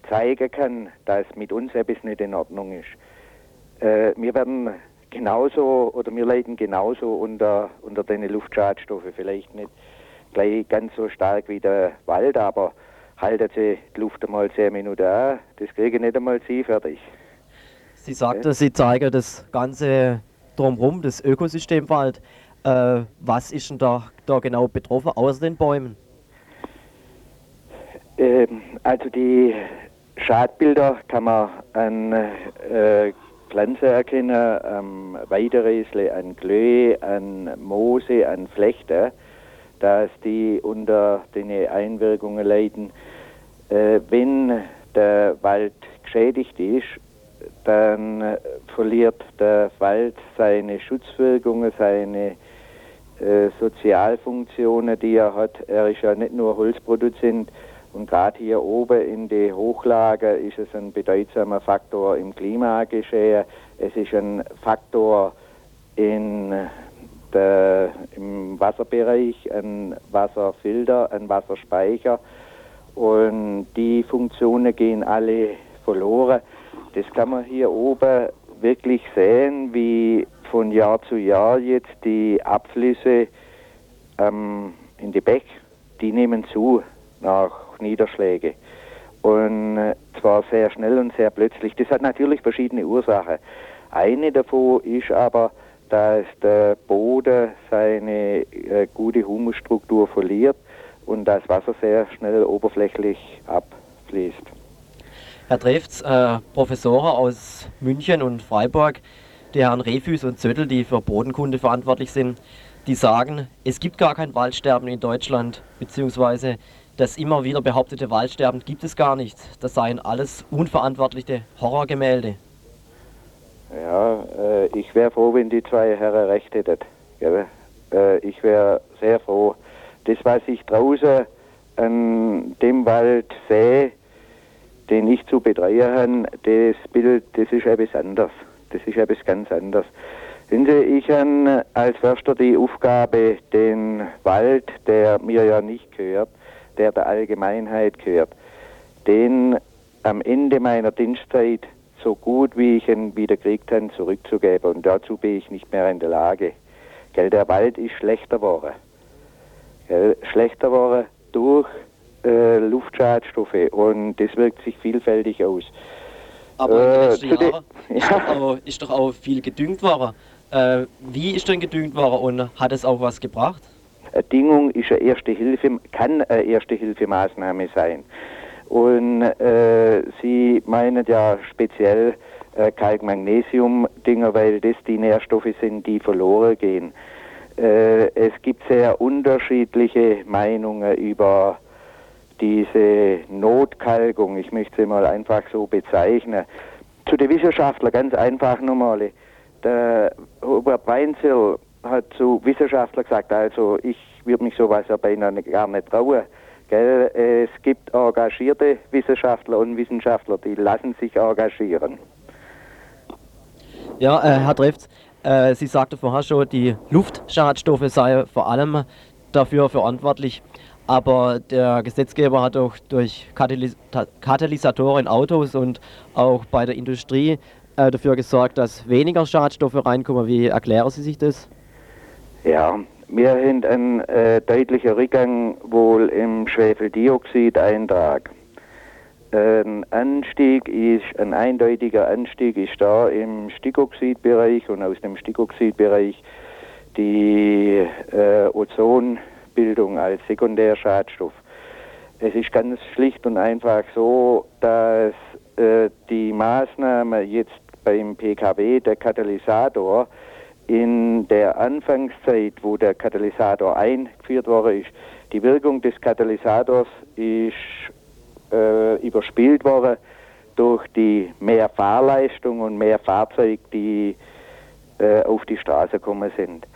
zeigen kann, dass mit uns etwas nicht in Ordnung ist. Äh, wir werden genauso oder wir leiden genauso unter, unter den Luftschadstoffen, vielleicht nicht gleich ganz so stark wie der Wald, aber halten sie die Luft einmal zehn Minuten an, das kriegen nicht einmal sie fertig. Sie sagten, Sie zeigen das Ganze drumherum, das Ökosystem Wald. Äh, was ist denn da, da genau betroffen, außer den Bäumen? Ähm, also die Schadbilder kann man an äh, Pflanzen erkennen, am Weideräsle, an Glöhe, an Moose, an Flechte, dass die unter den Einwirkungen leiden. Äh, wenn der Wald geschädigt ist, dann äh, verliert der Wald seine Schutzwirkungen, seine äh, Sozialfunktionen, die er hat. Er ist ja nicht nur Holzproduzent, und gerade hier oben in den Hochlagen ist es ein bedeutsamer Faktor im Klimageschehen. Es ist ein Faktor in der, im Wasserbereich, ein Wasserfilter, ein Wasserspeicher. Und die Funktionen gehen alle verloren. Das kann man hier oben wirklich sehen, wie von Jahr zu Jahr jetzt die Abflüsse ähm, in die Bäche, die nehmen zu nach Niederschläge. Und äh, zwar sehr schnell und sehr plötzlich. Das hat natürlich verschiedene Ursachen. Eine davon ist aber, dass der Boden seine äh, gute Humusstruktur verliert und das Wasser sehr schnell oberflächlich abfließt. Herr Trefz, äh, Professoren aus München und Freiburg, die Herren Refüs und Zöttl, die für Bodenkunde verantwortlich sind, die sagen, es gibt gar kein Waldsterben in Deutschland, beziehungsweise das immer wieder behauptete Waldsterben gibt es gar nicht. Das seien alles unverantwortliche Horrorgemälde. Ja, äh, ich wäre froh, wenn die zwei Herren recht hätten. Äh, ich wäre sehr froh. Das, was ich draußen an dem Wald sehe, den ich zu betreuen habe, das Bild, das ist etwas anders. Das ist etwas ganz anderes. Sehen Sie, ich habe als Förster die Aufgabe, den Wald, der mir ja nicht gehört, der der Allgemeinheit gehört, den am Ende meiner Dienstzeit so gut wie ich ihn wieder gekriegt habe, zurückzugeben. Und dazu bin ich nicht mehr in der Lage. Gell, der Wald ist schlechter geworden. Gell, schlechter geworden durch äh, Luftschadstoffe und das wirkt sich vielfältig aus. Aber in den Äh, letzten Jahren ist, doch auch, ist doch auch viel gedüngt worden. Äh, wie ist denn gedüngt worden und hat es auch was gebracht? Eine Düngung ist eine erste Hilfe, kann eine erste Hilfemaßnahme sein. Und äh, Sie meinen ja speziell äh, Kalk-Magnesium-Dinger, weil das die Nährstoffe sind, die verloren gehen. Äh, es gibt sehr unterschiedliche Meinungen über diese Notkalkung, ich möchte sie mal einfach so bezeichnen. Zu den Wissenschaftlern ganz einfach nochmal. Der Robert Weinzel hat zu Wissenschaftlern gesagt, also ich würde mich sowas ja beinahe gar nicht trauen. Gell? Es gibt engagierte Wissenschaftler und Wissenschaftler, die lassen sich engagieren. Ja, äh, Herr Trefz, äh, Sie sagte vorher schon, die Luftschadstoffe seien vor allem dafür verantwortlich. Aber der Gesetzgeber hat auch durch Katalysatoren in Autos und auch bei der Industrie äh, dafür gesorgt, dass weniger Schadstoffe reinkommen. Wie erklären Sie sich das? Ja, wir haben einen äh, deutlichen Rückgang wohl im Schwefeldioxideintrag. Ein Anstieg ist, ein eindeutiger Anstieg ist da im Stickoxidbereich und aus dem Stickoxidbereich die äh, Ozonbildung als Sekundärschadstoff. Es ist ganz schlicht und einfach so, dass äh, die Maßnahme jetzt beim PKW, der Katalysator, in der Anfangszeit, wo der Katalysator eingeführt worden ist, die Wirkung des Katalysators ist äh, überspielt worden durch die mehr Fahrleistung und mehr Fahrzeuge, die äh, auf die Straße gekommen sind.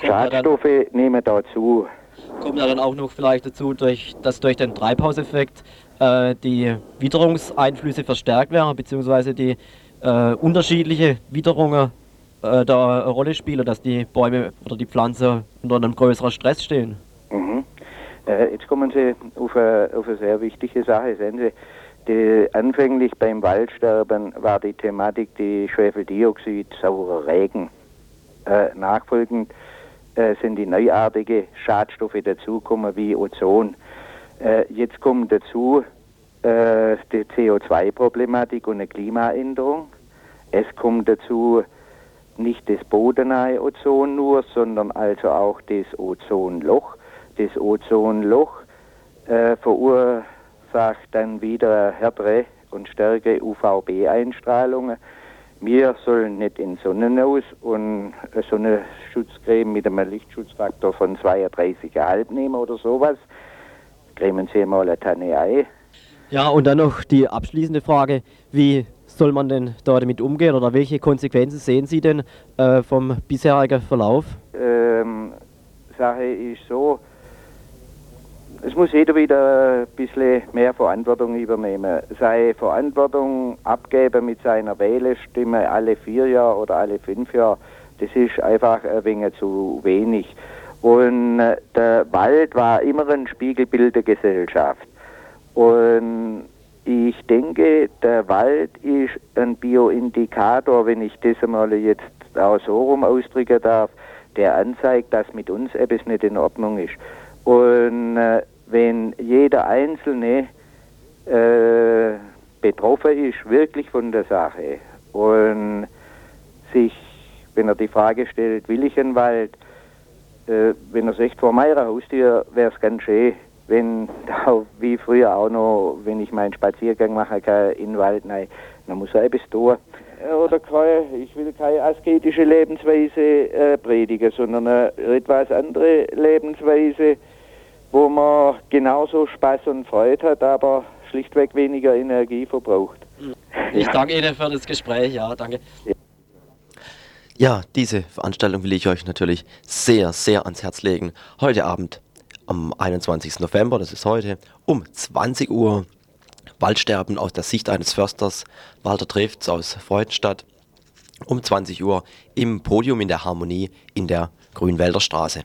Schadstoffe nehmen dazu. Kommt ja dann auch noch vielleicht dazu, durch, dass durch den Treibhauseffekt äh, die Witterungseinflüsse verstärkt werden, beziehungsweise die äh, unterschiedliche Witterungen äh, da eine Rolle spielen, dass die Bäume oder die Pflanzen unter einem größeren Stress stehen. Mhm. Äh, jetzt kommen Sie auf eine, auf eine sehr wichtige Sache. Sehen Sie, die, anfänglich beim Waldsterben war die Thematik die Schwefeldioxid, saurer Regen. Äh, nachfolgend äh, sind die neuartige Schadstoffe dazugekommen wie Ozon. Äh, jetzt kommt dazu äh, die CO2-Problematik und eine Klimaänderung. Es kommt dazu nicht das bodennahe Ozon nur, sondern also auch das Ozonloch. Das Ozonloch äh, verursacht dann wieder härtere und stärkere UVB-Einstrahlungen. Wir sollen nicht in Sonnen aus und eine Sonnenschutzcreme mit einem Lichtschutzfaktor von 32,5 nehmen oder sowas. Cremen Sie mal eine Tanne ein. Ja, und dann noch die abschließende Frage, wie soll man denn da damit umgehen oder welche Konsequenzen sehen Sie denn äh, vom bisherigen Verlauf? ähm, Sache ist so, es muss jeder wieder ein bisschen mehr Verantwortung übernehmen. Seine Verantwortung abgeben mit seiner Wählerstimme alle vier Jahre oder alle fünf Jahre, das ist einfach ein wenig zu wenig. Und äh, der Wald war immer ein Spiegelbild der Gesellschaft. Und ich denke, der Wald ist ein Bioindikator, wenn ich das einmal jetzt auch so rum ausdrücken darf, der anzeigt, dass mit uns etwas nicht in Ordnung ist. Und äh, wenn jeder Einzelne äh, betroffen ist, wirklich von der Sache. Und sich, wenn er die Frage stellt, will ich einen Wald, äh, wenn er sagt, vor meiner Haustür wäre es ganz schön, wenn da wie früher auch noch, wenn ich meinen Spaziergang machen kann in den Wald, nein, dann muss er etwas tun. Oder keine, ich will keine asketische Lebensweise äh, predigen, sondern eine etwas andere Lebensweise, wo man genauso Spaß und Freude hat, aber schlichtweg weniger Energie verbraucht. Ich danke Ihnen für das Gespräch, ja, danke. Ja, diese Veranstaltung will ich euch natürlich sehr, sehr ans Herz legen. Heute Abend am 21. November, das ist heute, um 20 Uhr. Waldsterben aus der Sicht eines Försters, Walter Trefts aus Freudenstadt, um 20 Uhr im Podium in der Harmonie in der Grünwälder Straße.